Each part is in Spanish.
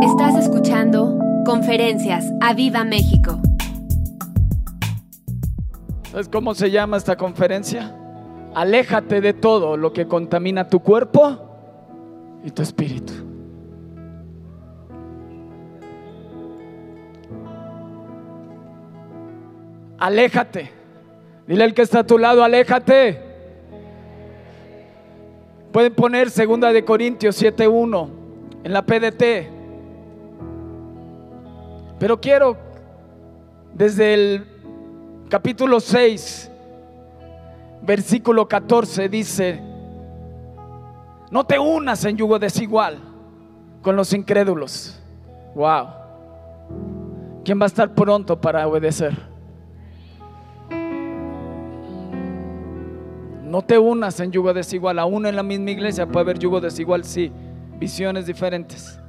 Estás escuchando Conferencias a Viva México. ¿Sabes cómo se llama esta conferencia? Aléjate de todo lo que contamina tu cuerpo y tu espíritu. Aléjate. Dile al que está a tu lado, aléjate. Pueden poner segunda de Corintios 7:1 en la PDT. Pero quiero desde el capítulo 6 versículo 14 dice, no te unas en yugo desigual con los incrédulos. Wow. ¿Quién va a estar pronto para obedecer? No te unas en yugo desigual. Aún en la misma iglesia puede haber yugo desigual, sí. Visiones diferentes.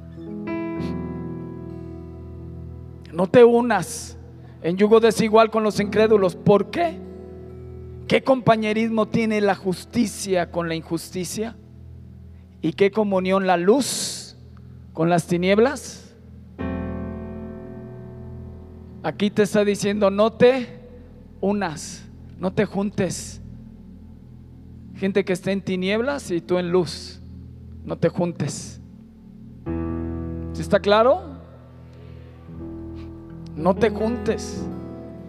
No te unas en yugo desigual con los incrédulos. ¿Por qué? ¿Qué compañerismo tiene la justicia con la injusticia? ¿Y qué comunión la luz con las tinieblas? Aquí te está diciendo, no te unas, no te juntes gente que está en tinieblas y tú en luz. No te juntes. ¿Sí está claro? No te juntes.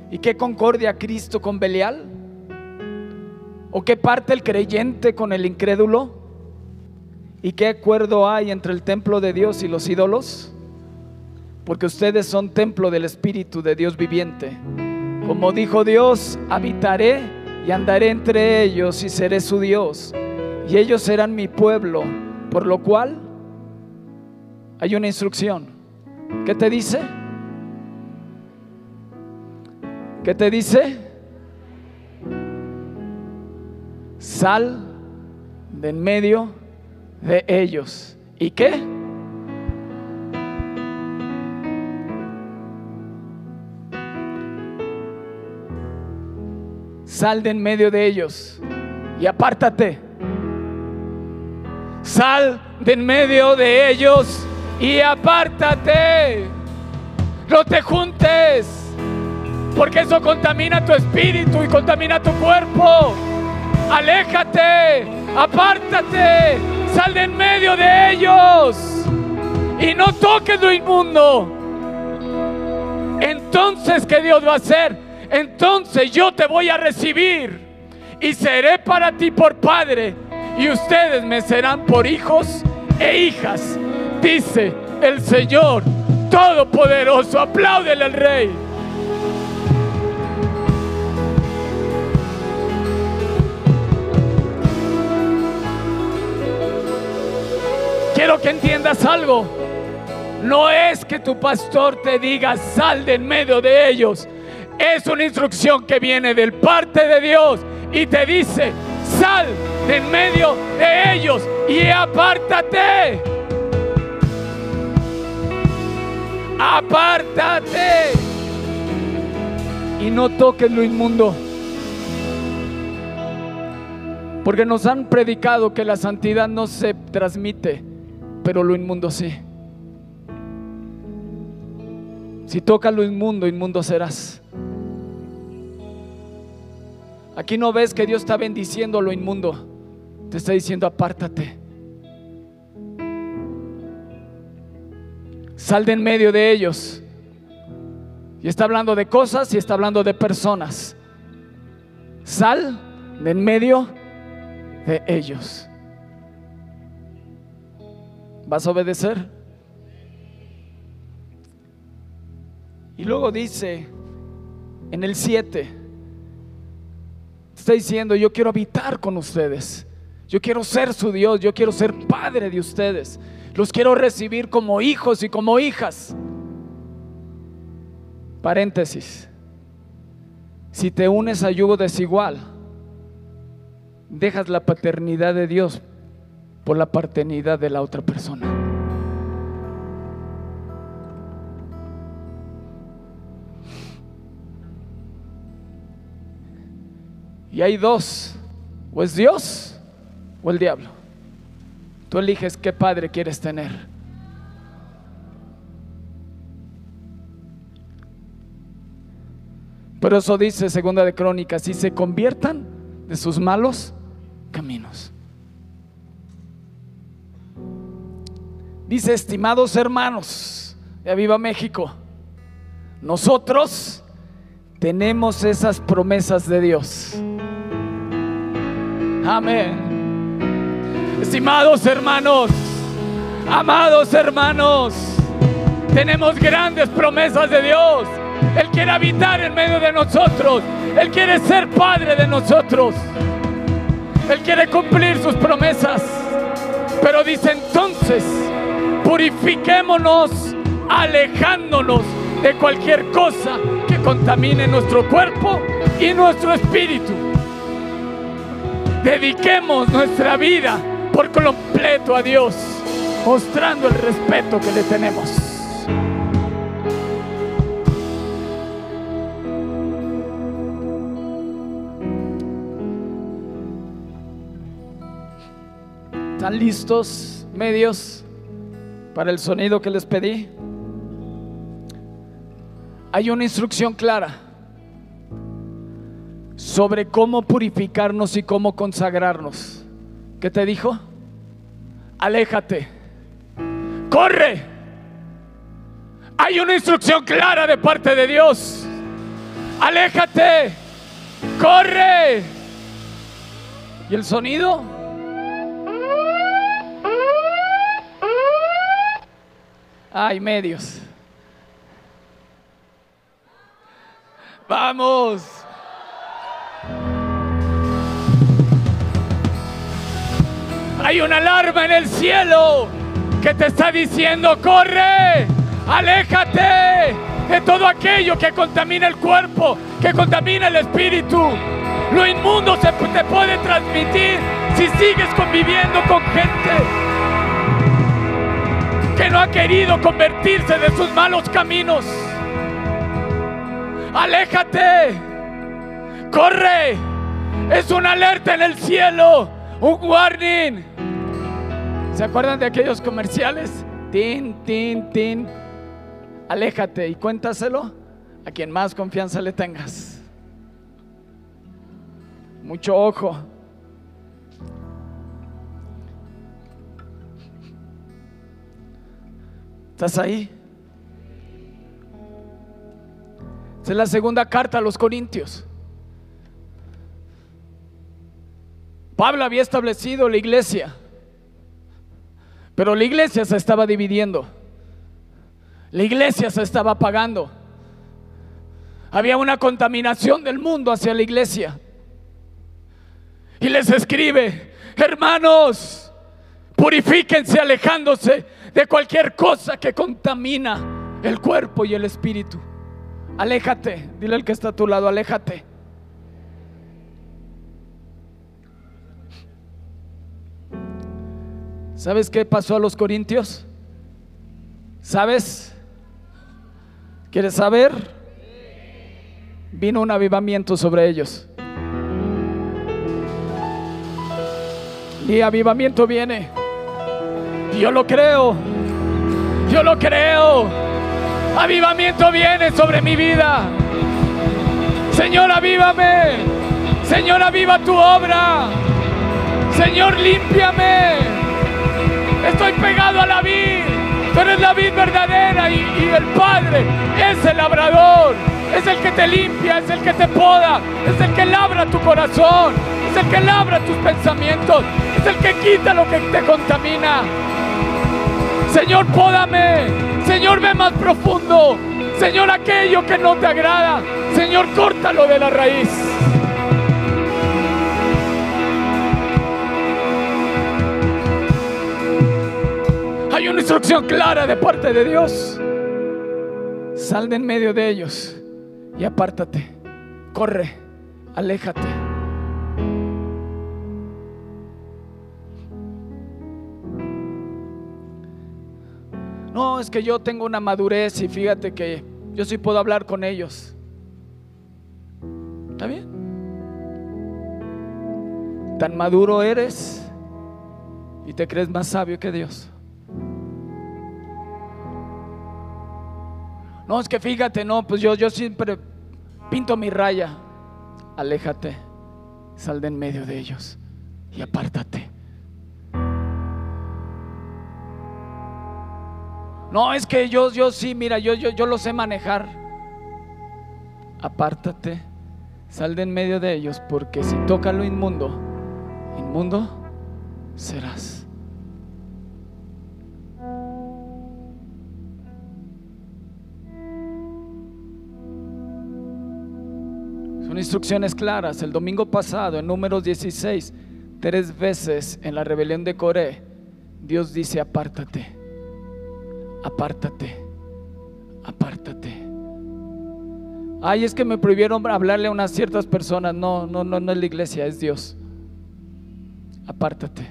¿Y qué concordia Cristo con Belial? ¿O qué parte el creyente con el incrédulo? ¿Y qué acuerdo hay entre el templo de Dios y los ídolos? Porque ustedes son templo del Espíritu de Dios viviente. Como dijo Dios, habitaré y andaré entre ellos y seré su Dios, y ellos serán mi pueblo, por lo cual hay una instrucción. ¿Qué te dice? ¿Qué te dice? Sal de en medio de ellos. ¿Y qué? Sal de en medio de ellos y apártate. Sal de en medio de ellos y apártate. No te juntes, porque eso contamina tu espíritu y contamina tu cuerpo. Aléjate, apártate, sal de en medio de ellos y no toques lo inmundo. Entonces, ¿qué Dios va a hacer? entonces yo te voy a recibir y seré para ti por padre y ustedes me serán por hijos e hijas, dice el Señor Todopoderoso. Apláudele al Rey. Quiero que entiendas algo. No es que tu pastor te diga sal de en medio de ellos. Es una instrucción que viene del parte de Dios y te dice, sal de en medio de ellos y apártate. Apártate. Y no toques lo inmundo. Porque nos han predicado que la santidad no se transmite, pero lo inmundo sí. Si tocas lo inmundo, inmundo serás. Aquí no ves que Dios está bendiciendo lo inmundo. Te está diciendo, apártate. Sal de en medio de ellos. Y está hablando de cosas y está hablando de personas. Sal de en medio de ellos. ¿Vas a obedecer? Y luego dice en el 7, Está diciendo, yo quiero habitar con ustedes. Yo quiero ser su Dios, yo quiero ser padre de ustedes. Los quiero recibir como hijos y como hijas. Paréntesis. Si te unes a yugo desigual, dejas la paternidad de Dios por la paternidad de la otra persona. Y hay dos, o es Dios o el diablo. Tú eliges qué padre quieres tener. Pero eso dice Segunda de Crónicas, y se conviertan de sus malos caminos. Dice, estimados hermanos de Viva México, nosotros tenemos esas promesas de Dios. Amén. Estimados hermanos, amados hermanos, tenemos grandes promesas de Dios. Él quiere habitar en medio de nosotros. Él quiere ser Padre de nosotros. Él quiere cumplir sus promesas. Pero dice entonces, purifiquémonos alejándonos de cualquier cosa que contamine nuestro cuerpo y nuestro espíritu. Dediquemos nuestra vida por completo a Dios, mostrando el respeto que le tenemos. ¿Están listos medios para el sonido que les pedí? Hay una instrucción clara sobre cómo purificarnos y cómo consagrarnos. ¿Qué te dijo? Aléjate. Corre. Hay una instrucción clara de parte de Dios. Aléjate. Corre. ¿Y el sonido? Hay medios. Vamos. Hay una alarma en el cielo que te está diciendo, corre, aléjate de todo aquello que contamina el cuerpo, que contamina el espíritu. Lo inmundo se te puede transmitir si sigues conviviendo con gente no ha querido convertirse de sus malos caminos. Aléjate, corre, es una alerta en el cielo, un warning. ¿Se acuerdan de aquellos comerciales? Tin, tin, tin. Aléjate y cuéntaselo a quien más confianza le tengas. Mucho ojo. ¿Estás ahí? es la segunda carta a los Corintios. Pablo había establecido la iglesia, pero la iglesia se estaba dividiendo. La iglesia se estaba apagando. Había una contaminación del mundo hacia la iglesia. Y les escribe, hermanos, purifíquense alejándose de cualquier cosa que contamina el cuerpo y el espíritu. Aléjate, dile al que está a tu lado, aléjate. ¿Sabes qué pasó a los corintios? ¿Sabes? ¿Quieres saber? Vino un avivamiento sobre ellos. Y avivamiento viene. Yo lo creo. Yo lo creo. Avivamiento viene sobre mi vida. Señor, avívame. Señor, aviva tu obra. Señor, límpiame. Estoy pegado a la vid. Tú eres la vid verdadera y, y, el Padre es el labrador. Es el que te limpia, es el que te poda, es el que labra tu corazón, es el que labra tus pensamientos, es el que quita lo que te contamina. Señor, pódame. Señor, ve más profundo. Señor, aquello que no te agrada. Señor, córtalo de la raíz. Hay una instrucción clara de parte de Dios. Sal de en medio de ellos y apártate. Corre, aléjate. No, es que yo tengo una madurez y fíjate que yo sí puedo hablar con ellos. ¿Está bien? Tan maduro eres y te crees más sabio que Dios. No, es que fíjate, no, pues yo, yo siempre pinto mi raya, aléjate, sal de en medio de ellos y apártate. No, es que yo, yo sí, mira, yo, yo, yo lo sé manejar. Apártate, sal de en medio de ellos, porque si toca lo inmundo, inmundo serás. Son instrucciones claras. El domingo pasado, en números 16, tres veces en la rebelión de Coré, Dios dice, apártate, apártate, apártate. Ay, es que me prohibieron hablarle a unas ciertas personas. No, no, no, no es la iglesia, es Dios. Apártate.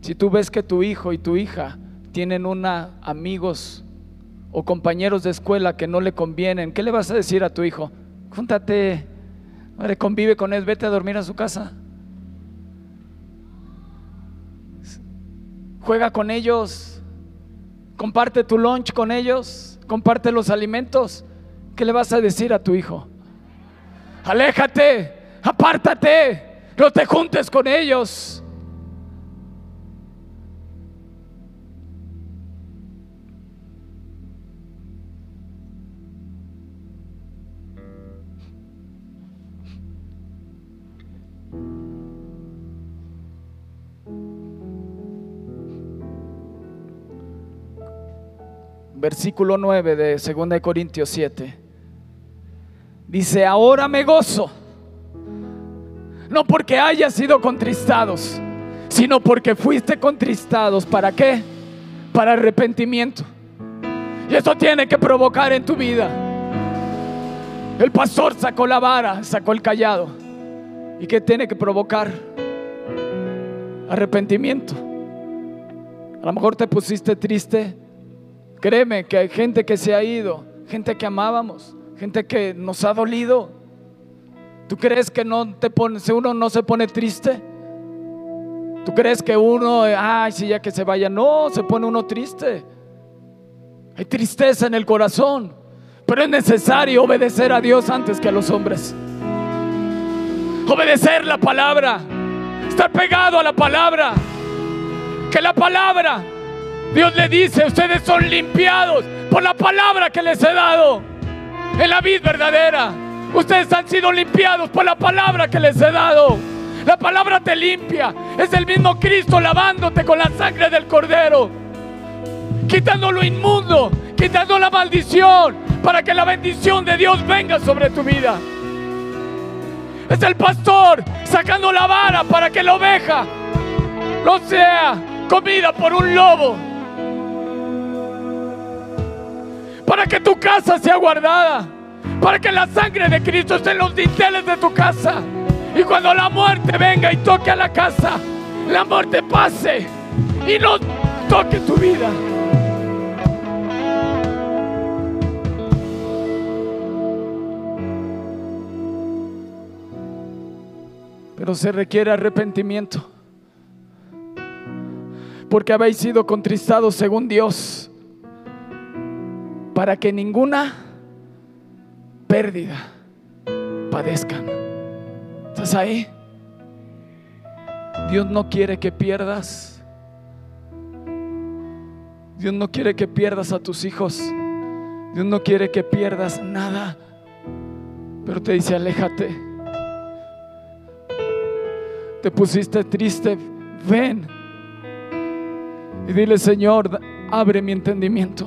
Si tú ves que tu hijo y tu hija tienen una amigos o compañeros de escuela que no le convienen, ¿qué le vas a decir a tu hijo? Júntate, convive con él, vete a dormir a su casa. Juega con ellos, comparte tu lunch con ellos, comparte los alimentos. ¿Qué le vas a decir a tu hijo? Aléjate, apártate, no te juntes con ellos. Versículo 9 de 2 Corintios 7. Dice, ahora me gozo, no porque haya sido contristados, sino porque fuiste contristados. ¿Para qué? Para arrepentimiento. Y eso tiene que provocar en tu vida. El pastor sacó la vara, sacó el callado. ¿Y qué tiene que provocar? Arrepentimiento. A lo mejor te pusiste triste Créeme que hay gente que se ha ido, gente que amábamos, gente que nos ha dolido. ¿Tú crees que no te uno no se pone triste? ¿Tú crees que uno, ay, si ya que se vaya? No, se pone uno triste. Hay tristeza en el corazón, pero es necesario obedecer a Dios antes que a los hombres. Obedecer la palabra, estar pegado a la palabra, que la palabra Dios le dice, ustedes son limpiados por la palabra que les he dado en la vida verdadera. Ustedes han sido limpiados por la palabra que les he dado. La palabra te limpia. Es el mismo Cristo lavándote con la sangre del cordero. Quitando lo inmundo, quitando la maldición, para que la bendición de Dios venga sobre tu vida. Es el pastor sacando la vara para que la oveja no sea comida por un lobo. Para que tu casa sea guardada, para que la sangre de Cristo esté en los dinteles de tu casa. Y cuando la muerte venga y toque a la casa, la muerte pase y no toque tu vida. Pero se requiere arrepentimiento. Porque habéis sido contristados según Dios para que ninguna pérdida padezcan. ¿Estás ahí? Dios no quiere que pierdas. Dios no quiere que pierdas a tus hijos. Dios no quiere que pierdas nada. Pero te dice, aléjate. Te pusiste triste. Ven. Y dile, Señor, abre mi entendimiento.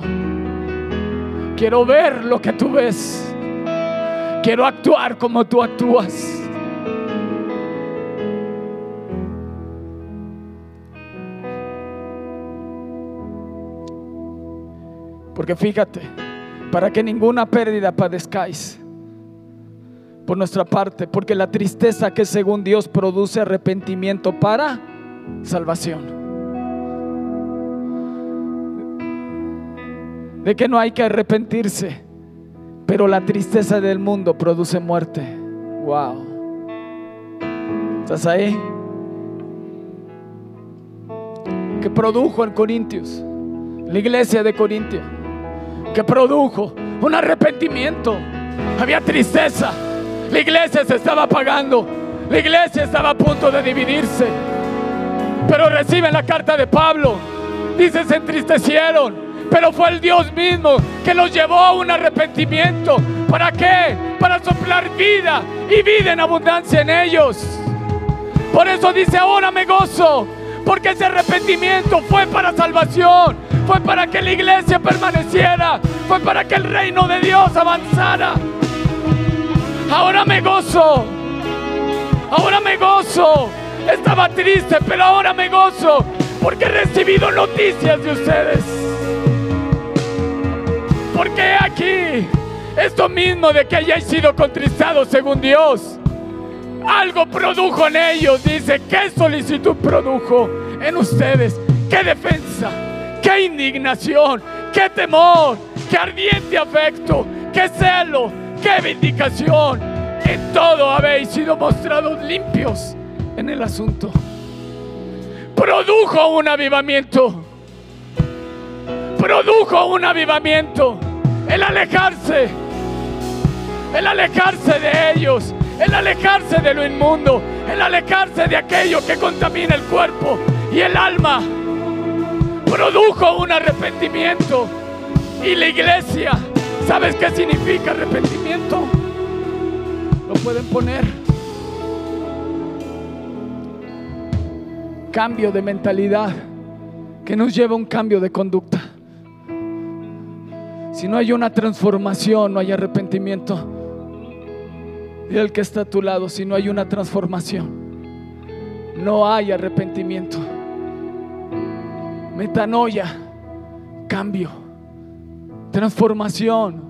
Quiero ver lo que tú ves. Quiero actuar como tú actúas. Porque fíjate, para que ninguna pérdida padezcáis por nuestra parte, porque la tristeza que según Dios produce arrepentimiento para salvación. De que no hay que arrepentirse, pero la tristeza del mundo produce muerte. Wow. ¿Estás ahí? Que produjo en Corintios, la iglesia de Corintios. que produjo un arrepentimiento. Había tristeza. La iglesia se estaba apagando. La iglesia estaba a punto de dividirse. Pero reciben la carta de Pablo. Dice, se entristecieron. Pero fue el Dios mismo que los llevó a un arrepentimiento. ¿Para qué? Para soplar vida y vida en abundancia en ellos. Por eso dice, ahora me gozo. Porque ese arrepentimiento fue para salvación. Fue para que la iglesia permaneciera. Fue para que el reino de Dios avanzara. Ahora me gozo. Ahora me gozo. Estaba triste, pero ahora me gozo porque he recibido noticias de ustedes. Porque aquí, esto mismo de que hayáis sido contristados según Dios, algo produjo en ellos. Dice, ¿qué solicitud produjo en ustedes? ¿Qué defensa? ¿Qué indignación? ¿Qué temor? ¿Qué ardiente afecto? ¿Qué celo? ¡Qué vindicación! En todo habéis sido mostrados limpios en el asunto. Produjo un avivamiento. Produjo un avivamiento. El alejarse. El alejarse de ellos. El alejarse de lo inmundo. El alejarse de aquello que contamina el cuerpo y el alma. Produjo un arrepentimiento. Y la iglesia ¿Sabes qué significa arrepentimiento? Lo pueden poner. Cambio de mentalidad que nos lleva a un cambio de conducta. Si no hay una transformación, no hay arrepentimiento. Y el que está a tu lado, si no hay una transformación, no hay arrepentimiento. Metanoia, cambio transformación.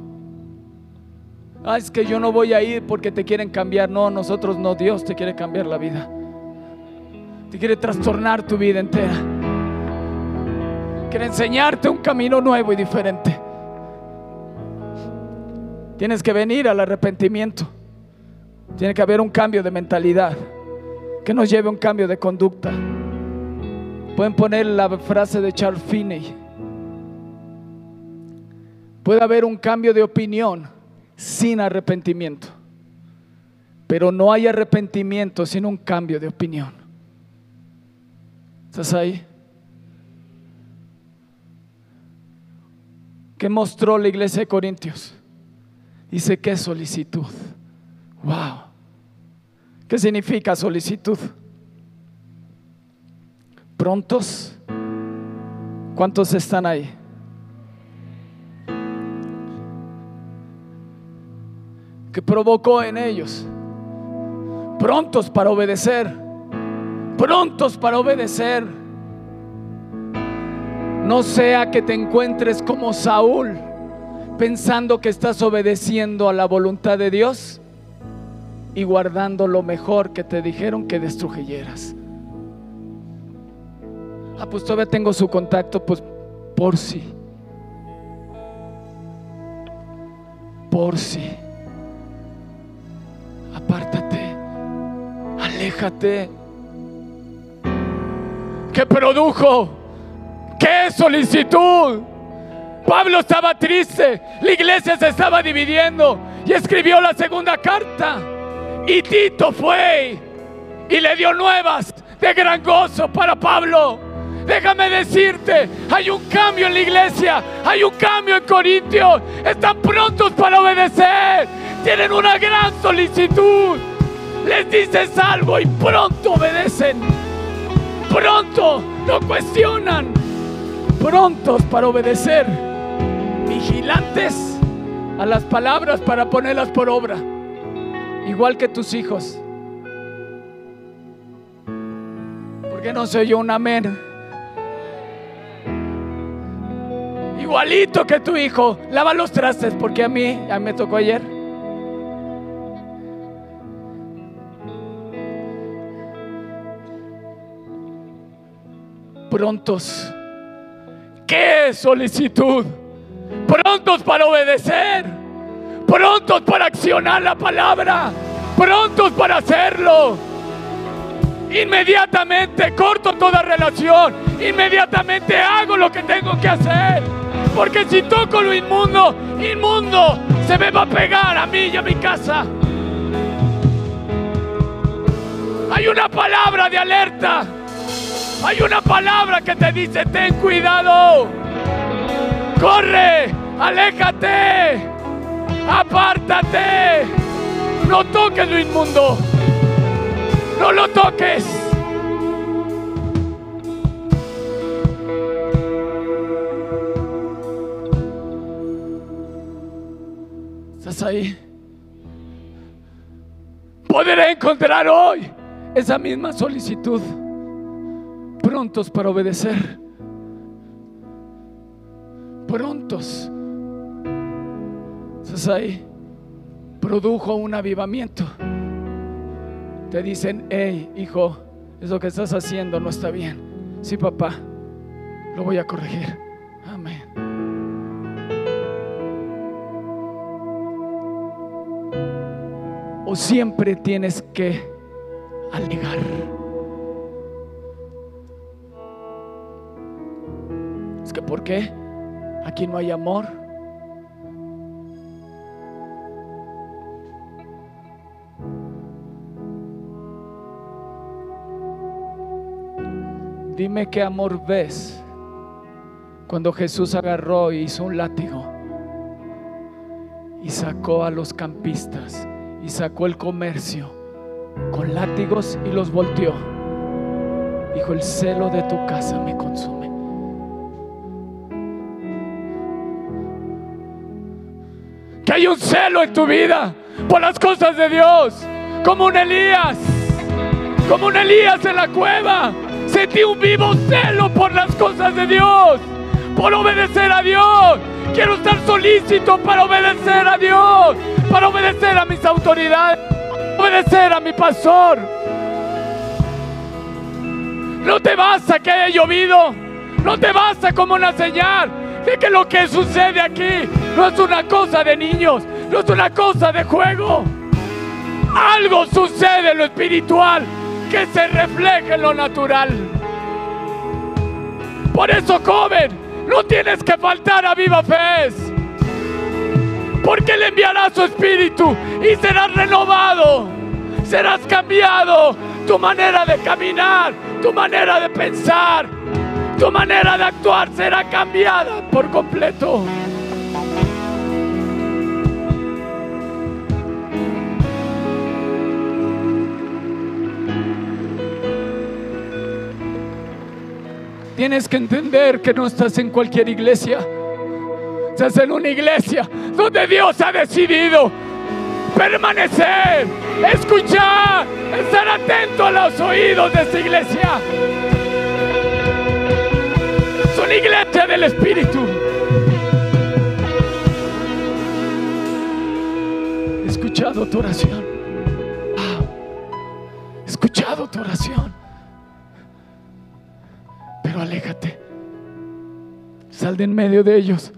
Ah, es que yo no voy a ir porque te quieren cambiar. No, nosotros no, Dios te quiere cambiar la vida. Te quiere trastornar tu vida entera. Quiere enseñarte un camino nuevo y diferente. Tienes que venir al arrepentimiento. Tiene que haber un cambio de mentalidad que nos lleve a un cambio de conducta. Pueden poner la frase de Charles Finney. Puede haber un cambio de opinión sin arrepentimiento, pero no hay arrepentimiento sin un cambio de opinión. ¿Estás ahí? ¿Qué mostró la iglesia de Corintios? Dice, ¿qué solicitud? Wow. ¿Qué significa solicitud? ¿Prontos? ¿Cuántos están ahí? que provocó en ellos. Prontos para obedecer. Prontos para obedecer. No sea que te encuentres como Saúl pensando que estás obedeciendo a la voluntad de Dios y guardando lo mejor que te dijeron que destruyeras. Ah, pues todavía tengo su contacto, pues por si. Por si apártate, aléjate. ¿Qué produjo? ¿Qué solicitud? Pablo estaba triste, la iglesia se estaba dividiendo y escribió la segunda carta. Y Tito fue y le dio nuevas de gran gozo para Pablo. Déjame decirte, hay un cambio en la iglesia, hay un cambio en Corintios. Están prontos para obedecer, tienen una gran solicitud. Les dices algo y pronto obedecen. Pronto no cuestionan. Prontos para obedecer. Vigilantes a las palabras para ponerlas por obra. Igual que tus hijos. Porque no soy yo un amén? Igualito que tu hijo. Lava los trastes porque a mí, ya me tocó ayer. prontos. ¿Qué solicitud? Prontos para obedecer. Prontos para accionar la palabra. Prontos para hacerlo. Inmediatamente corto toda relación. Inmediatamente hago lo que tengo que hacer. Porque si toco lo inmundo, inmundo se me va a pegar a mí y a mi casa. Hay una palabra de alerta. Hay una palabra que te dice, ten cuidado. Corre, aléjate, apártate. No toques lo inmundo. No lo toques. ¿Estás ahí? Podré encontrar hoy esa misma solicitud, prontos para obedecer, prontos. ¿Estás ahí? Produjo un avivamiento. Te dicen, hey, hijo, eso que estás haciendo no está bien. Sí, papá, lo voy a corregir. Amén. O siempre tienes que alegar. Es que ¿por qué? Aquí no hay amor. Dime qué amor ves cuando Jesús agarró y hizo un látigo y sacó a los campistas y sacó el comercio con látigos y los volteó. Dijo, el celo de tu casa me consume. Que hay un celo en tu vida por las cosas de Dios, como un Elías, como un Elías en la cueva. Sentí un vivo celo por las cosas de Dios, por obedecer a Dios. Quiero estar solícito para obedecer a Dios, para obedecer a mis autoridades obedecer a mi pastor. No te basta que haya llovido. No te basta como una señal de que lo que sucede aquí no es una cosa de niños, no es una cosa de juego. Algo sucede en lo espiritual que se refleja en lo natural. Por eso, joven, no tienes que faltar a viva fe. Porque Él enviará su espíritu y serás renovado. Serás cambiado. Tu manera de caminar, tu manera de pensar, tu manera de actuar será cambiada por completo. Tienes que entender que no estás en cualquier iglesia. Estás en una iglesia donde Dios ha decidido permanecer, escuchar, estar atento a los oídos de esta iglesia. Es una iglesia del Espíritu. He escuchado tu oración. Escuchado tu oración. Sal de en medio de ellos.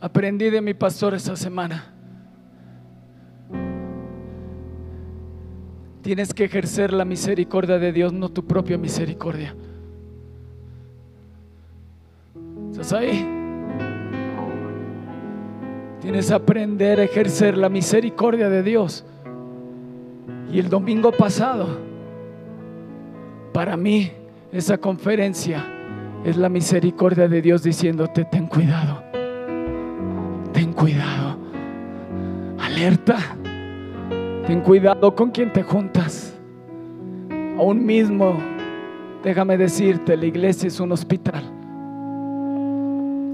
Aprendí de mi pastor esta semana. Tienes que ejercer la misericordia de Dios, no tu propia misericordia. ¿Estás ahí? Tienes que aprender a ejercer la misericordia de Dios. Y el domingo pasado, para mí, esa conferencia es la misericordia de Dios diciéndote, ten cuidado ten cuidado. Alerta. Ten cuidado con quien te juntas. Aún mismo, déjame decirte, la iglesia es un hospital.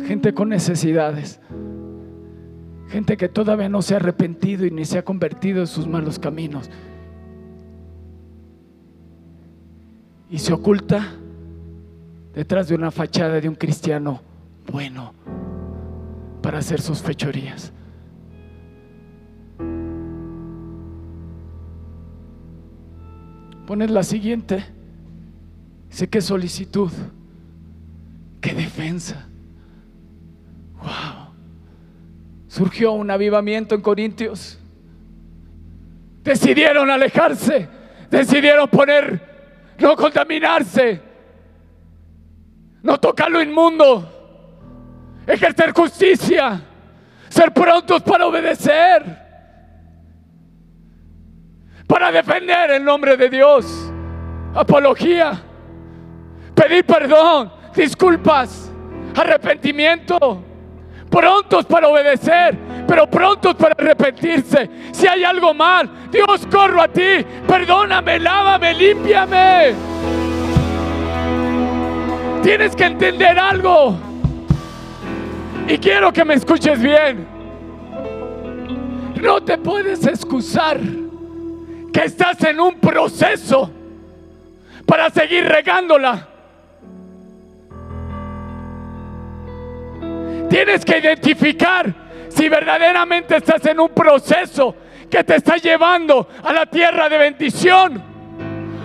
Gente con necesidades. Gente que todavía no se ha arrepentido y ni se ha convertido en sus malos caminos. Y se oculta detrás de una fachada de un cristiano bueno para hacer sus fechorías. Pones la siguiente. Sé qué solicitud, qué defensa. Wow. Surgió un avivamiento en Corintios. Decidieron alejarse, decidieron poner no contaminarse, no tocar lo inmundo, ejercer justicia, ser prontos para obedecer, para defender el nombre de Dios, apología, pedir perdón, disculpas, arrepentimiento, prontos para obedecer, pero prontos para arrepentirse. Si hay algo mal, Dios corro a ti, perdóname, lávame, límpiame. Tienes que entender algo. Y quiero que me escuches bien. No te puedes excusar que estás en un proceso para seguir regándola. Tienes que identificar si verdaderamente estás en un proceso que te está llevando a la tierra de bendición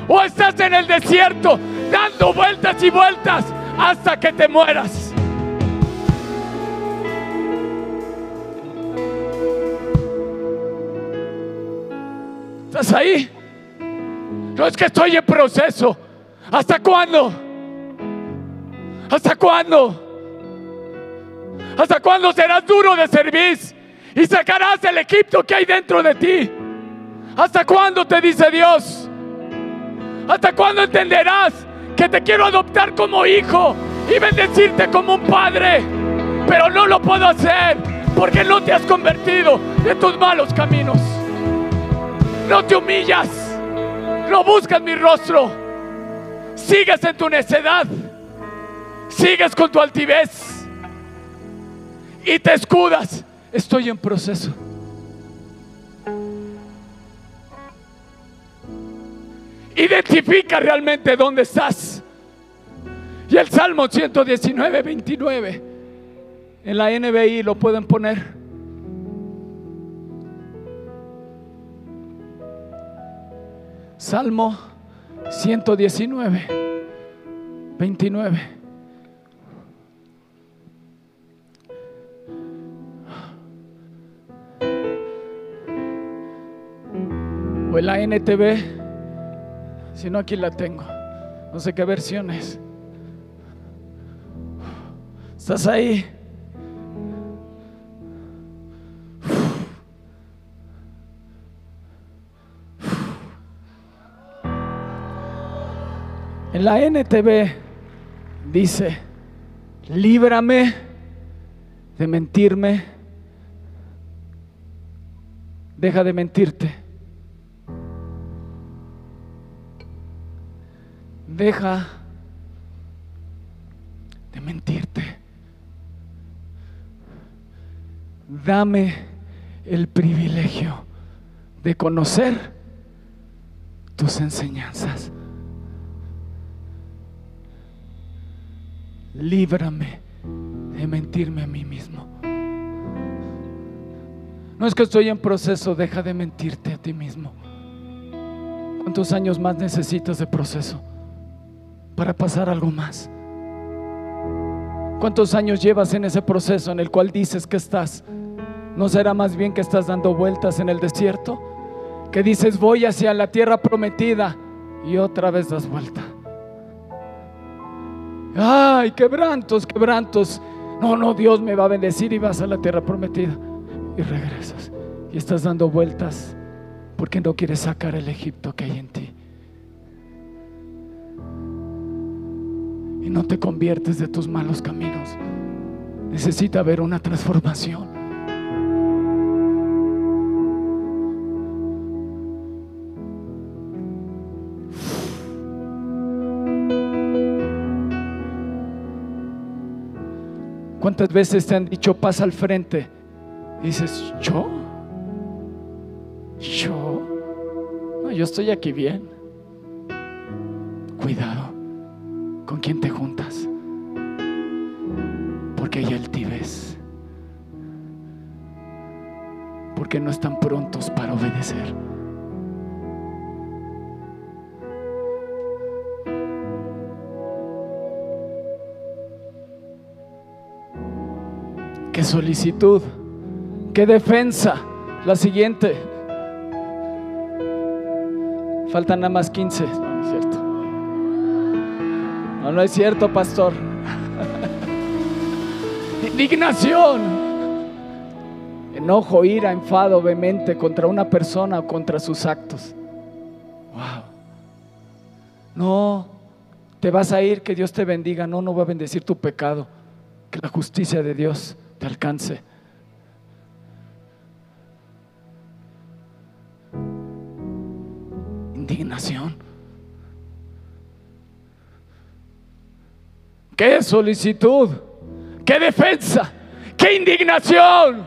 o estás en el desierto dando vueltas y vueltas hasta que te mueras. ¿Estás ahí? No es que estoy en proceso. ¿Hasta cuándo? ¿Hasta cuándo? ¿Hasta cuándo serás duro de servir y sacarás el Egipto que hay dentro de ti? ¿Hasta cuándo te dice Dios? ¿Hasta cuándo entenderás que te quiero adoptar como hijo y bendecirte como un padre? Pero no lo puedo hacer porque no te has convertido de tus malos caminos. No te humillas, no buscas mi rostro, sigues en tu necedad, sigues con tu altivez y te escudas. Estoy en proceso. Identifica realmente dónde estás. Y el Salmo 119, 29, en la NBI lo pueden poner. Salmo 119, 29. O en la NTV, si no aquí la tengo, no sé qué versiones. ¿Estás ahí? En la NTV dice, líbrame de mentirme, deja de mentirte. Deja de mentirte. Dame el privilegio de conocer tus enseñanzas. Líbrame de mentirme a mí mismo. No es que estoy en proceso, deja de mentirte a ti mismo. ¿Cuántos años más necesitas de proceso? Para pasar algo más. ¿Cuántos años llevas en ese proceso en el cual dices que estás? ¿No será más bien que estás dando vueltas en el desierto? Que dices voy hacia la tierra prometida y otra vez das vuelta. Ay, quebrantos, quebrantos. No, no, Dios me va a bendecir y vas a la tierra prometida. Y regresas. Y estás dando vueltas porque no quieres sacar el Egipto que hay en ti. Y no te conviertes de tus malos caminos. Necesita haber una transformación. ¿Cuántas veces te han dicho pasa al frente? Dices, ¿yo? ¿Yo? No, yo estoy aquí bien. Cuidado con quién te juntas. Porque hay altivez. Porque no están prontos para obedecer. Qué solicitud, qué defensa. La siguiente. Faltan nada más 15, ¿no es cierto? No, no es cierto, pastor. Indignación. Enojo, ira, enfado, vehemente contra una persona o contra sus actos. Wow. No, te vas a ir, que Dios te bendiga. No, no va a bendecir tu pecado. Que la justicia de Dios te alcance. Indignación. Qué solicitud, qué defensa, qué indignación.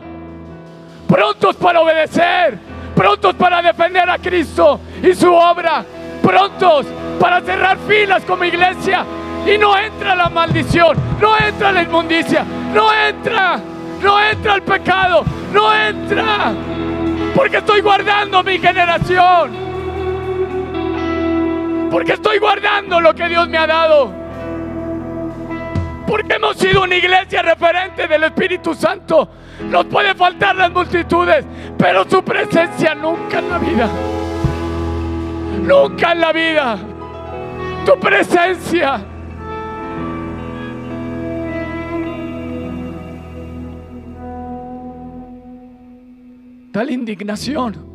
Prontos para obedecer, prontos para defender a Cristo y su obra, prontos para cerrar filas como iglesia. Y no entra la maldición, no entra la inmundicia, no entra, no entra el pecado, no entra. Porque estoy guardando mi generación. Porque estoy guardando lo que Dios me ha dado porque hemos sido una iglesia referente del Espíritu Santo. Nos puede faltar las multitudes, pero su presencia nunca en la vida. Nunca en la vida. Tu presencia. Tal indignación.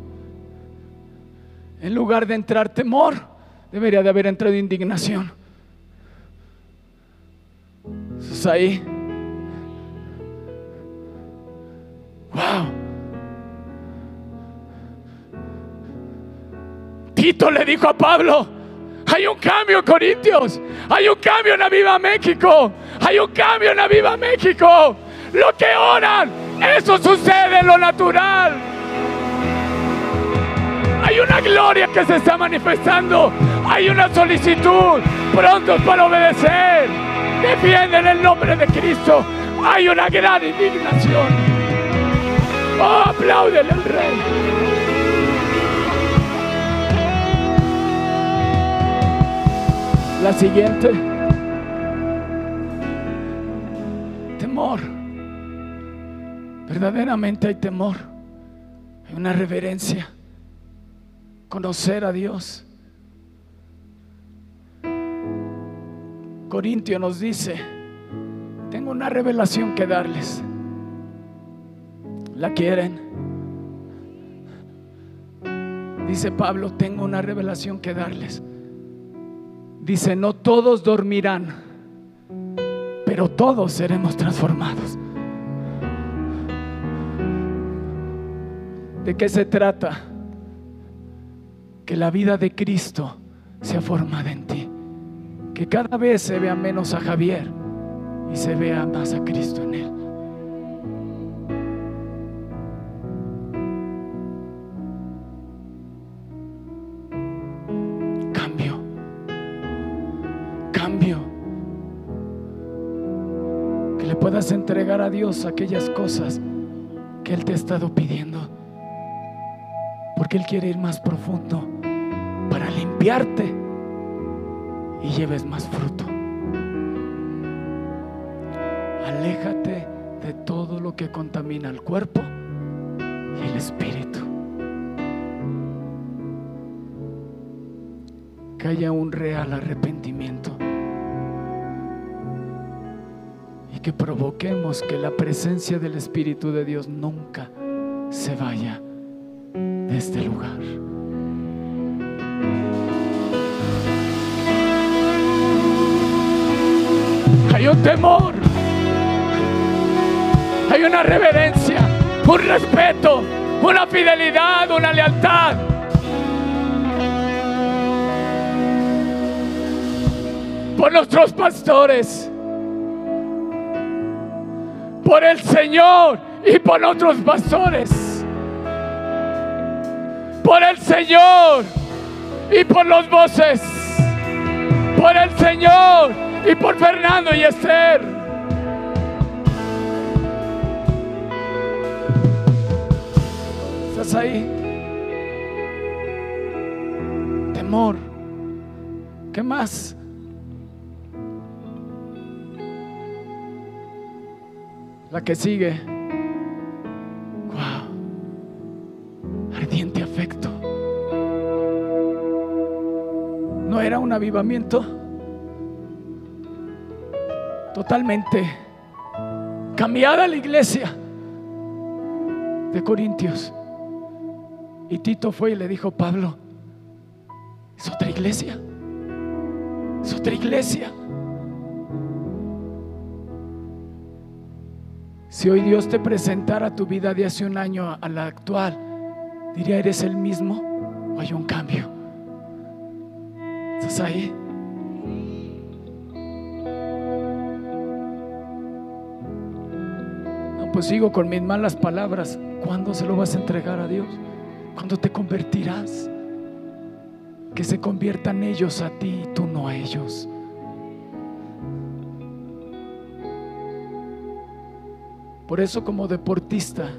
En lugar de entrar temor, debería de haber entrado indignación ahí. Wow. Tito le dijo a Pablo, hay un cambio en Corintios, hay un cambio en la Viva México, hay un cambio en la Viva México. Lo que oran, eso sucede en lo natural. Hay una gloria que se está manifestando, hay una solicitud, prontos para obedecer defienden el nombre de Cristo, hay una gran indignación. Oh, apláudele al Rey. La siguiente. Temor. Verdaderamente hay temor. Hay una reverencia. Conocer a Dios. Corintio nos dice, tengo una revelación que darles. ¿La quieren? Dice Pablo, tengo una revelación que darles. Dice, no todos dormirán, pero todos seremos transformados. ¿De qué se trata? Que la vida de Cristo sea formada en ti que cada vez se vea menos a Javier y se vea más a Cristo en él. Cambio, cambio. Que le puedas entregar a Dios aquellas cosas que Él te ha estado pidiendo. Porque Él quiere ir más profundo para limpiarte y lleves más fruto. Aléjate de todo lo que contamina el cuerpo y el espíritu. Que haya un real arrepentimiento y que provoquemos que la presencia del Espíritu de Dios nunca se vaya de este lugar. Hay un temor, hay una reverencia, un respeto, una fidelidad, una lealtad. Por nuestros pastores, por el Señor y por nuestros pastores, por el Señor y por los voces, por el Señor y por Fernando y Esther. ¿Estás ahí? Temor. ¿Qué más? La que sigue. Wow. Ardiente afecto. ¿No era un avivamiento? Totalmente cambiada la iglesia de Corintios. Y Tito fue y le dijo, Pablo, es otra iglesia, es otra iglesia. Si hoy Dios te presentara tu vida de hace un año a la actual, diría, ¿eres el mismo o hay un cambio? ¿Estás ahí? Pues sigo con mis malas palabras. ¿Cuándo se lo vas a entregar a Dios? ¿Cuándo te convertirás? Que se conviertan ellos a ti y tú no a ellos. Por eso como deportista,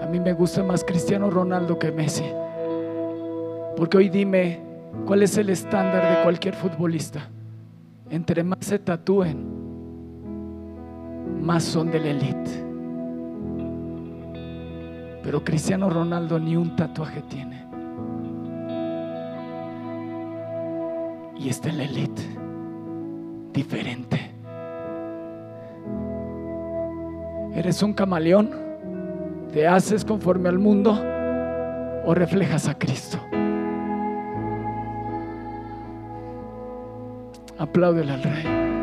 a mí me gusta más Cristiano Ronaldo que Messi. Porque hoy dime, ¿cuál es el estándar de cualquier futbolista? Entre más se tatúen, más son de la élite. Pero Cristiano Ronaldo ni un tatuaje tiene. Y está en la élite. Diferente. ¿Eres un camaleón? ¿Te haces conforme al mundo o reflejas a Cristo? Apláudele al Rey.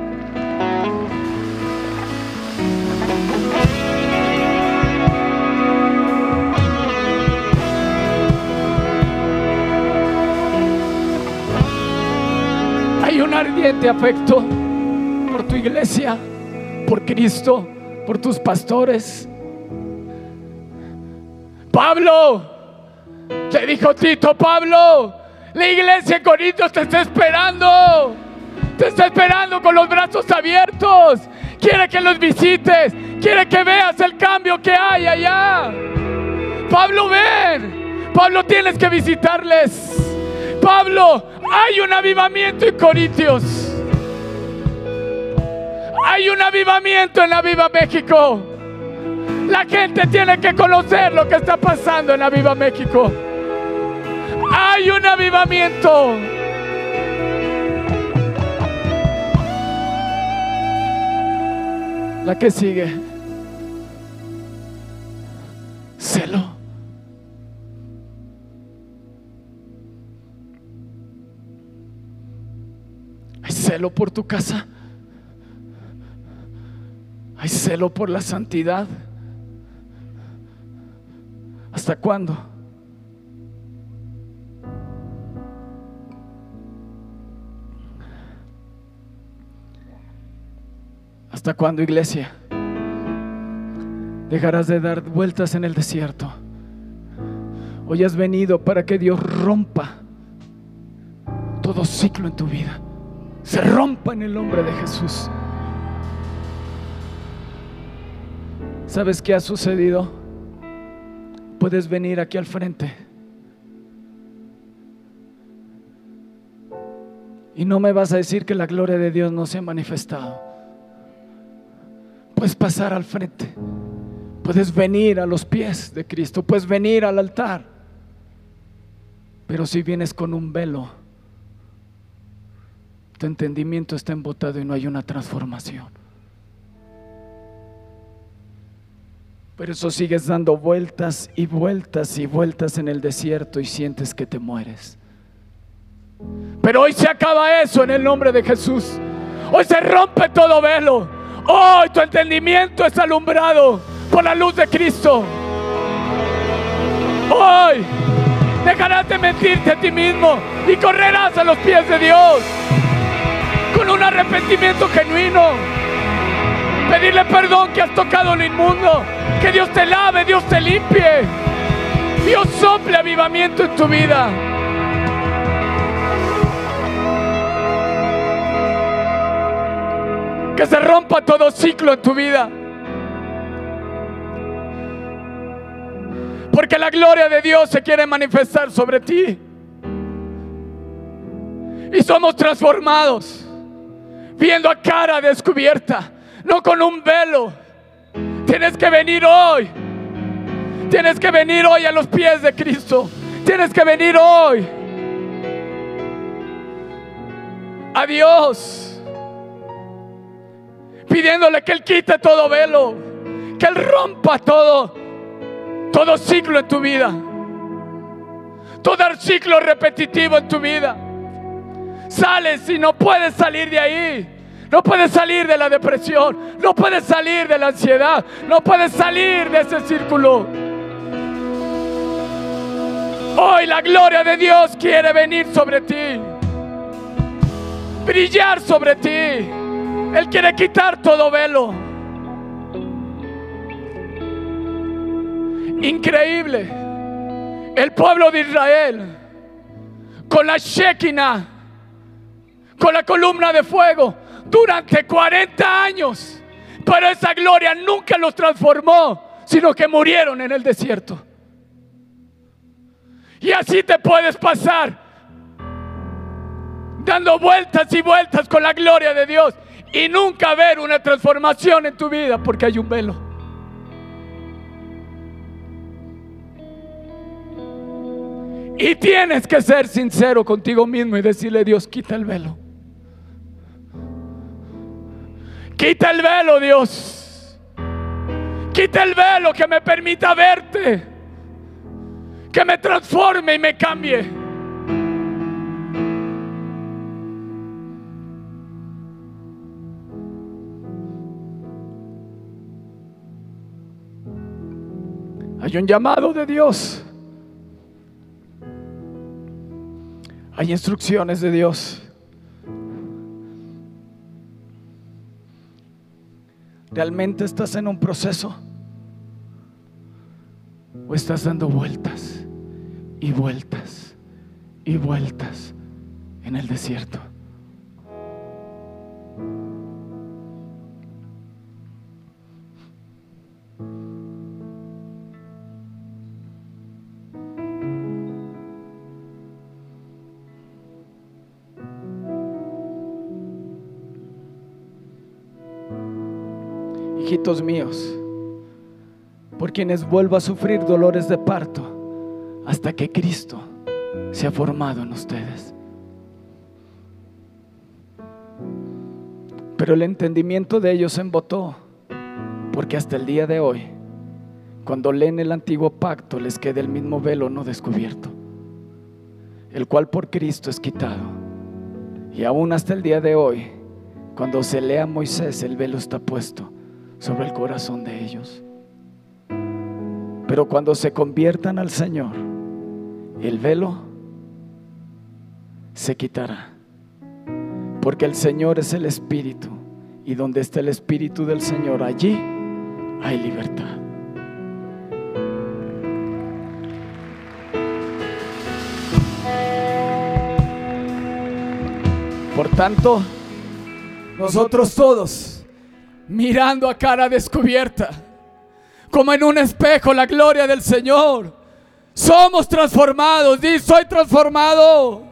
Ardiente afecto por tu iglesia, por Cristo, por tus pastores. Pablo, le dijo Tito, Pablo, la iglesia en Corintios te está esperando. Te está esperando con los brazos abiertos. Quiere que los visites. Quiere que veas el cambio que hay allá. Pablo, ven. Pablo, tienes que visitarles. Pablo, hay un avivamiento en Corintios. Hay un avivamiento en la Viva México. La gente tiene que conocer lo que está pasando en la Viva México. Hay un avivamiento. La que sigue. Celo por tu casa. Hay celo por la santidad. ¿Hasta cuándo? ¿Hasta cuándo, iglesia? Dejarás de dar vueltas en el desierto. Hoy has venido para que Dios rompa todo ciclo en tu vida. Se rompa en el nombre de Jesús. ¿Sabes qué ha sucedido? Puedes venir aquí al frente. Y no me vas a decir que la gloria de Dios no se ha manifestado. Puedes pasar al frente. Puedes venir a los pies de Cristo. Puedes venir al altar. Pero si vienes con un velo, tu entendimiento está embotado y no hay una transformación. Por eso sigues dando vueltas y vueltas y vueltas en el desierto y sientes que te mueres. Pero hoy se acaba eso en el nombre de Jesús. Hoy se rompe todo velo. Hoy tu entendimiento es alumbrado por la luz de Cristo. Hoy dejarás de mentirte a ti mismo y correrás a los pies de Dios un arrepentimiento genuino. Pedirle perdón que has tocado lo inmundo. Que Dios te lave, Dios te limpie. Dios sople avivamiento en tu vida. Que se rompa todo ciclo en tu vida. Porque la gloria de Dios se quiere manifestar sobre ti. Y somos transformados. Viendo a cara descubierta. No con un velo. Tienes que venir hoy. Tienes que venir hoy a los pies de Cristo. Tienes que venir hoy. A Dios. pidiéndole que Él quite todo velo, que Él rompa todo, todo ciclo en tu vida, todo ciclo repetitivo en tu vida. Sales y no puedes salir de ahí. No puedes salir de la depresión. No puedes salir de la ansiedad. No puedes salir de ese círculo. Hoy la gloria de Dios quiere venir sobre ti. Brillar sobre ti. Él quiere quitar todo velo. Increíble. El pueblo de Israel con la Shekinah, con la columna de fuego, durante 40 años. Pero esa gloria nunca los transformó, sino que murieron en el desierto. Y así te puedes pasar dando vueltas y vueltas con la gloria de Dios y nunca ver una transformación en tu vida porque hay un velo. Y tienes que ser sincero contigo mismo y decirle, Dios, quita el velo. Quita el velo, Dios. Quita el velo que me permita verte. Que me transforme y me cambie. Hay un llamado de Dios. Hay instrucciones de Dios. ¿Realmente estás en un proceso? ¿O estás dando vueltas y vueltas y vueltas en el desierto? Míos, por quienes vuelvo a sufrir dolores de parto hasta que Cristo se ha formado en ustedes. Pero el entendimiento de ellos se embotó, porque hasta el día de hoy, cuando leen el antiguo pacto, les queda el mismo velo no descubierto, el cual por Cristo es quitado. Y aún hasta el día de hoy, cuando se lea a Moisés, el velo está puesto sobre el corazón de ellos. Pero cuando se conviertan al Señor, el velo se quitará. Porque el Señor es el Espíritu. Y donde está el Espíritu del Señor, allí hay libertad. Por tanto, nosotros todos mirando a cara descubierta, como en un espejo la gloria del Señor. Somos transformados, di, soy transformado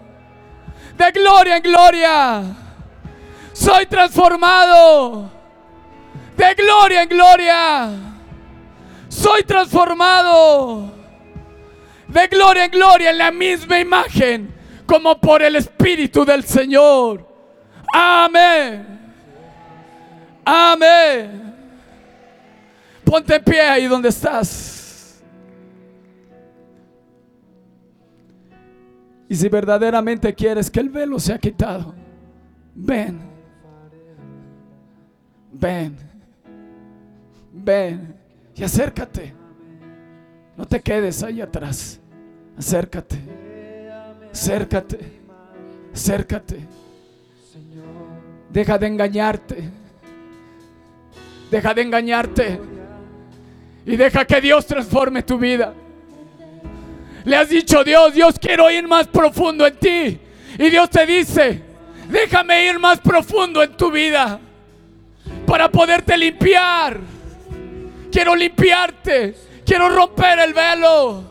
de gloria en gloria. Soy transformado de gloria en gloria. Soy transformado de gloria en gloria en la misma imagen como por el Espíritu del Señor. Amén. Amén. Ponte en pie ahí donde estás. Y si verdaderamente quieres que el velo sea quitado, ven. Ven. Ven y acércate. No te quedes ahí atrás. Acércate. Acércate. Acércate. Deja de engañarte. Deja de engañarte. Y deja que Dios transforme tu vida. Le has dicho, Dios, Dios quiero ir más profundo en ti. Y Dios te dice, déjame ir más profundo en tu vida para poderte limpiar. Quiero limpiarte. Quiero romper el velo.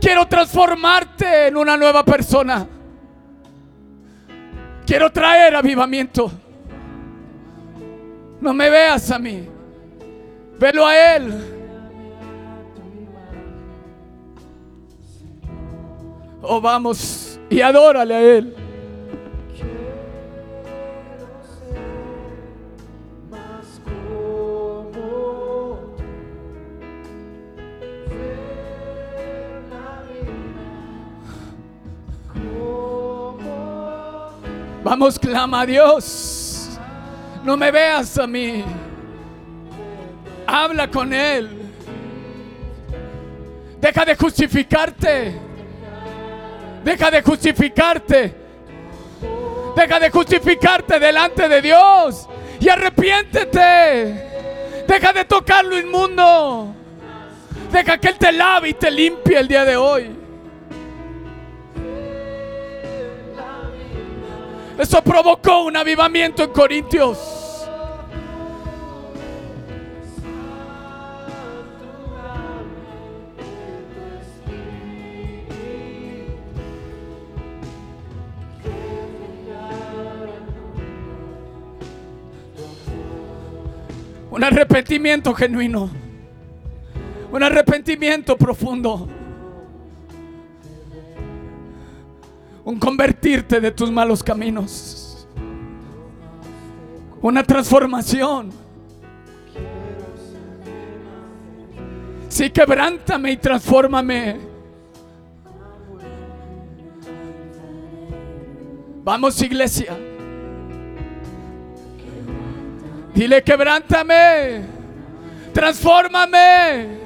Quiero transformarte en una nueva persona. Quiero traer avivamiento. No me veas a mí. Velo a Él. O oh, vamos y adórale a Él. Vamos, clama a Dios. No me veas a mí. Habla con Él. Deja de justificarte. Deja de justificarte. Deja de justificarte delante de Dios. Y arrepiéntete. Deja de tocar lo inmundo. Deja que Él te lave y te limpie el día de hoy. Eso provocó un avivamiento en Corintios. Un arrepentimiento genuino. Un arrepentimiento profundo. Un convertirte de tus malos caminos. Una transformación. Sí, quebrántame y transfórmame. Vamos, iglesia. Dile, quebrántame, transfórmame.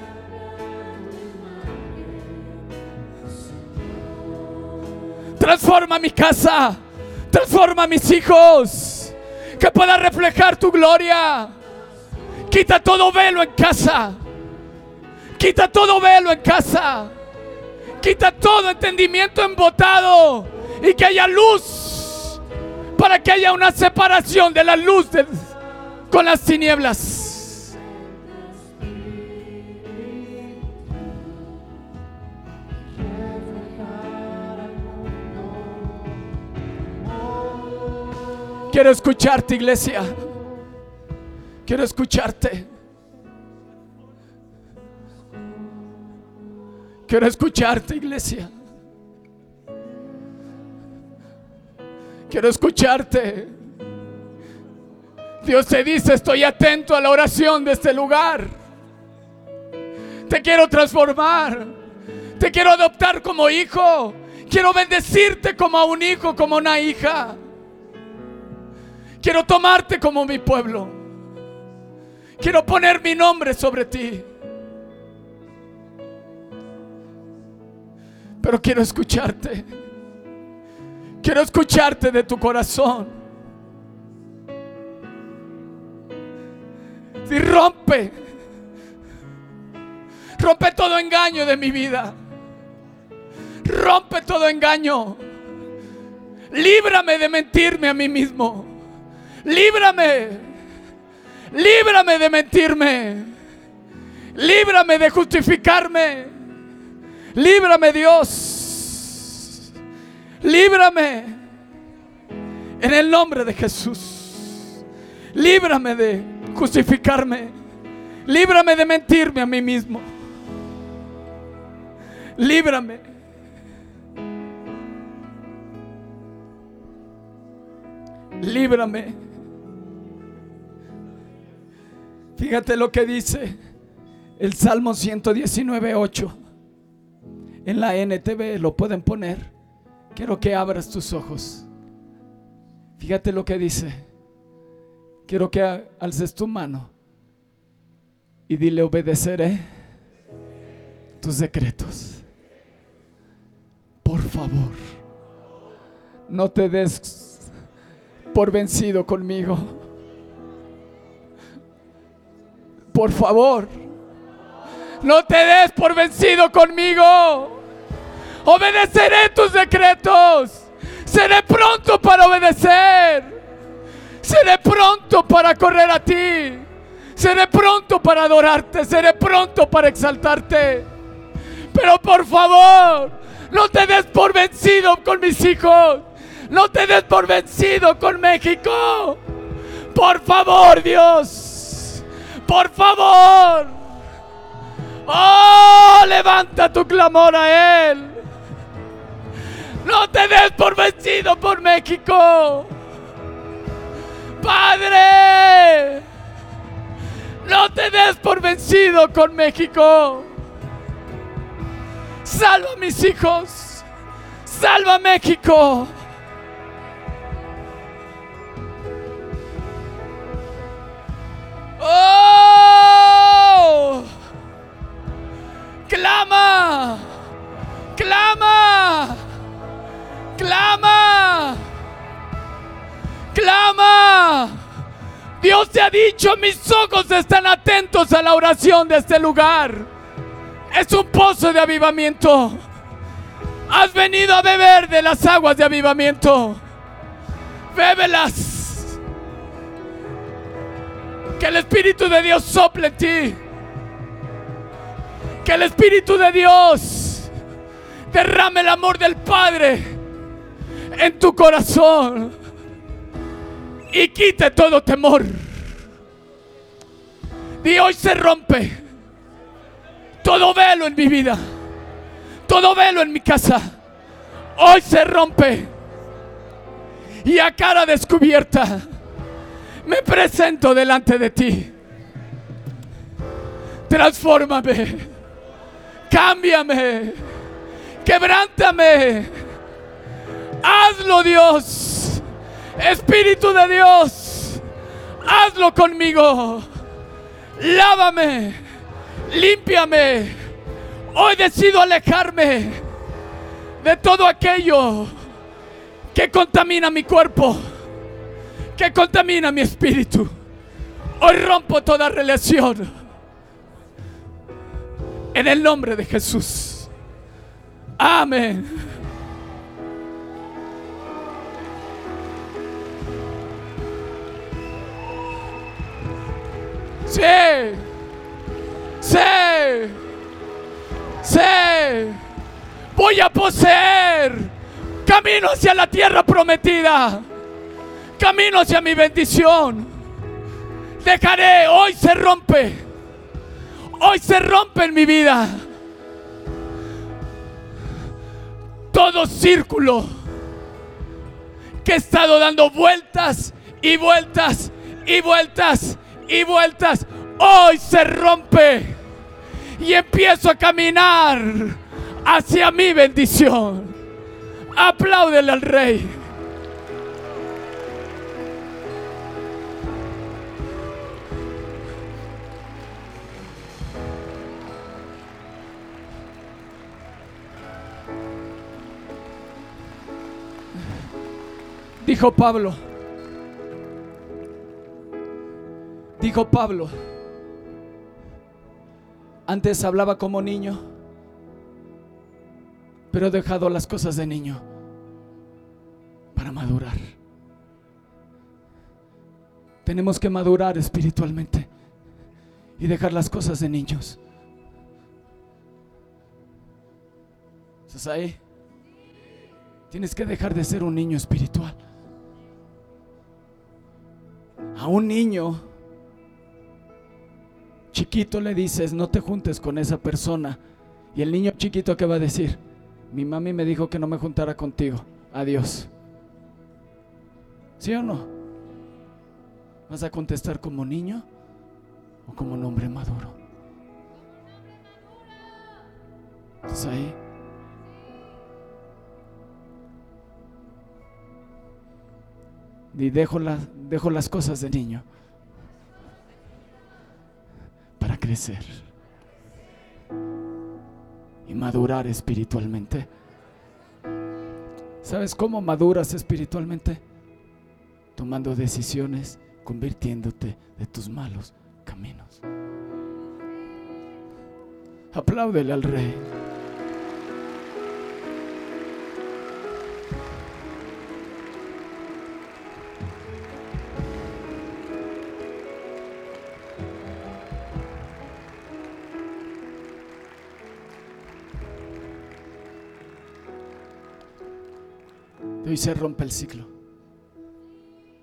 Transforma mi casa, transforma mis hijos, que pueda reflejar tu gloria. Quita todo velo en casa, quita todo velo en casa, quita todo entendimiento embotado y que haya luz para que haya una separación de la luz del con las tinieblas. Quiero escucharte, iglesia. Quiero escucharte. Quiero escucharte, iglesia. Quiero escucharte. Dios te dice, estoy atento a la oración de este lugar. Te quiero transformar. Te quiero adoptar como hijo. Quiero bendecirte como a un hijo, como una hija. Quiero tomarte como mi pueblo. Quiero poner mi nombre sobre ti. Pero quiero escucharte. Quiero escucharte de tu corazón. Y rompe. Rompe todo engaño de mi vida. Rompe todo engaño. Líbrame de mentirme a mí mismo. Líbrame. Líbrame de mentirme. Líbrame de justificarme. Líbrame Dios. Líbrame. En el nombre de Jesús. Líbrame de justificarme. Líbrame de mentirme a mí mismo. Líbrame. Líbrame. Fíjate lo que dice el Salmo 119, 8. En la NTV lo pueden poner. Quiero que abras tus ojos. Fíjate lo que dice. Quiero que alces tu mano y dile obedeceré tus decretos. Por favor, no te des por vencido conmigo. Por favor, no te des por vencido conmigo. Obedeceré tus decretos. Seré pronto para obedecer. Seré pronto para correr a ti. Seré pronto para adorarte. Seré pronto para exaltarte. Pero por favor, no te des por vencido con mis hijos. No te des por vencido con México. Por favor, Dios. Por favor. Oh, levanta tu clamor a Él. No te des por vencido por México. Padre, no te des por vencido con México. Salva a mis hijos. Salva a México. Dios te ha dicho, mis ojos están atentos a la oración de este lugar. Es un pozo de avivamiento. Has venido a beber de las aguas de avivamiento. Bébelas. Que el Espíritu de Dios sople en ti. Que el Espíritu de Dios derrame el amor del Padre en tu corazón y quite todo temor. Y hoy se rompe todo velo en mi vida, todo velo en mi casa. Hoy se rompe y a cara descubierta me presento delante de ti. Transfórmame, cámbiame, quebrántame. Hazlo Dios, Espíritu de Dios, hazlo conmigo. Lávame, límpiame. Hoy decido alejarme de todo aquello que contamina mi cuerpo, que contamina mi espíritu. Hoy rompo toda relación. En el nombre de Jesús. Amén. Sí. Sí. Sí. Voy a poseer. Camino hacia la tierra prometida. Camino hacia mi bendición. Dejaré. Hoy se rompe. Hoy se rompe en mi vida. Todo círculo que he estado dando vueltas y vueltas y vueltas y vueltas, hoy se rompe y empiezo a caminar hacia mi bendición. Apláudele al rey. Dijo Pablo, dijo Pablo, antes hablaba como niño, pero he dejado las cosas de niño para madurar. Tenemos que madurar espiritualmente y dejar las cosas de niños. ¿Estás ahí? Tienes que dejar de ser un niño espiritual. A un niño chiquito le dices, no te juntes con esa persona. Y el niño chiquito, ¿qué va a decir? Mi mami me dijo que no me juntara contigo. Adiós. ¿Sí o no? ¿Vas a contestar como niño o como un hombre maduro? ¿Estás ahí? Y dejo, dejo las cosas de niño crecer y madurar espiritualmente. ¿Sabes cómo maduras espiritualmente? Tomando decisiones, convirtiéndote de tus malos caminos. Apláudele al rey. Hoy se rompe el ciclo.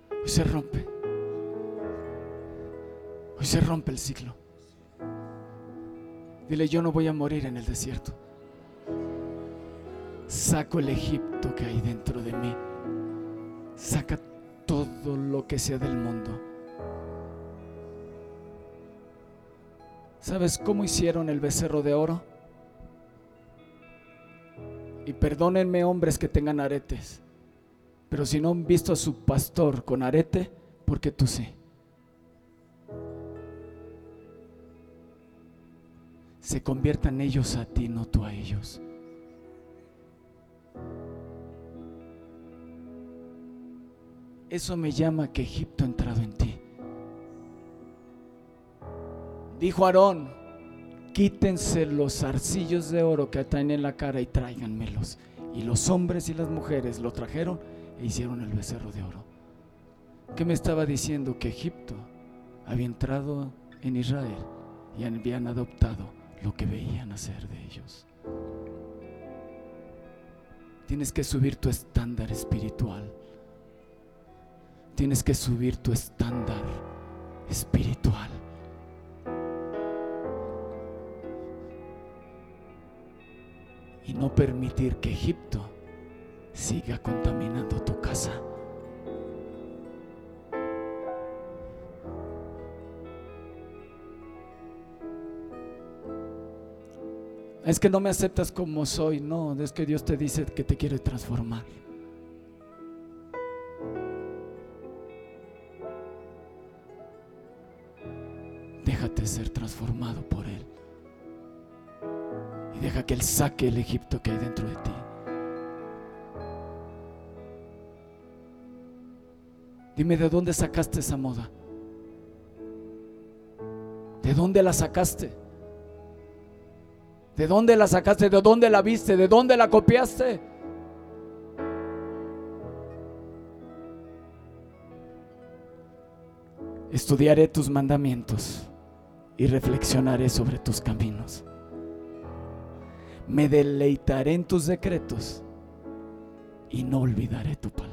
Hoy se rompe. Hoy se rompe el ciclo. Dile, yo no voy a morir en el desierto. Saco el Egipto que hay dentro de mí. Saca todo lo que sea del mundo. ¿Sabes cómo hicieron el becerro de oro? Y perdónenme hombres que tengan aretes. Pero si no han visto a su pastor con arete, porque tú sí. Se conviertan ellos a ti, no tú a ellos. Eso me llama que Egipto ha entrado en ti. Dijo Aarón, quítense los zarcillos de oro que traen en la cara y tráiganmelos. Y los hombres y las mujeres lo trajeron e hicieron el becerro de oro. ¿Qué me estaba diciendo? Que Egipto había entrado en Israel y habían adoptado lo que veían hacer de ellos. Tienes que subir tu estándar espiritual. Tienes que subir tu estándar espiritual. Y no permitir que Egipto siga contaminando tu casa. Es que no me aceptas como soy. No, es que Dios te dice que te quiere transformar. Déjate ser transformado por Él. Y deja que Él saque el Egipto que hay dentro de ti. Dime, ¿de dónde sacaste esa moda? ¿De dónde la sacaste? ¿De dónde la sacaste? ¿De dónde la viste? ¿De dónde la copiaste? Estudiaré tus mandamientos y reflexionaré sobre tus caminos. Me deleitaré en tus decretos y no olvidaré tu palabra.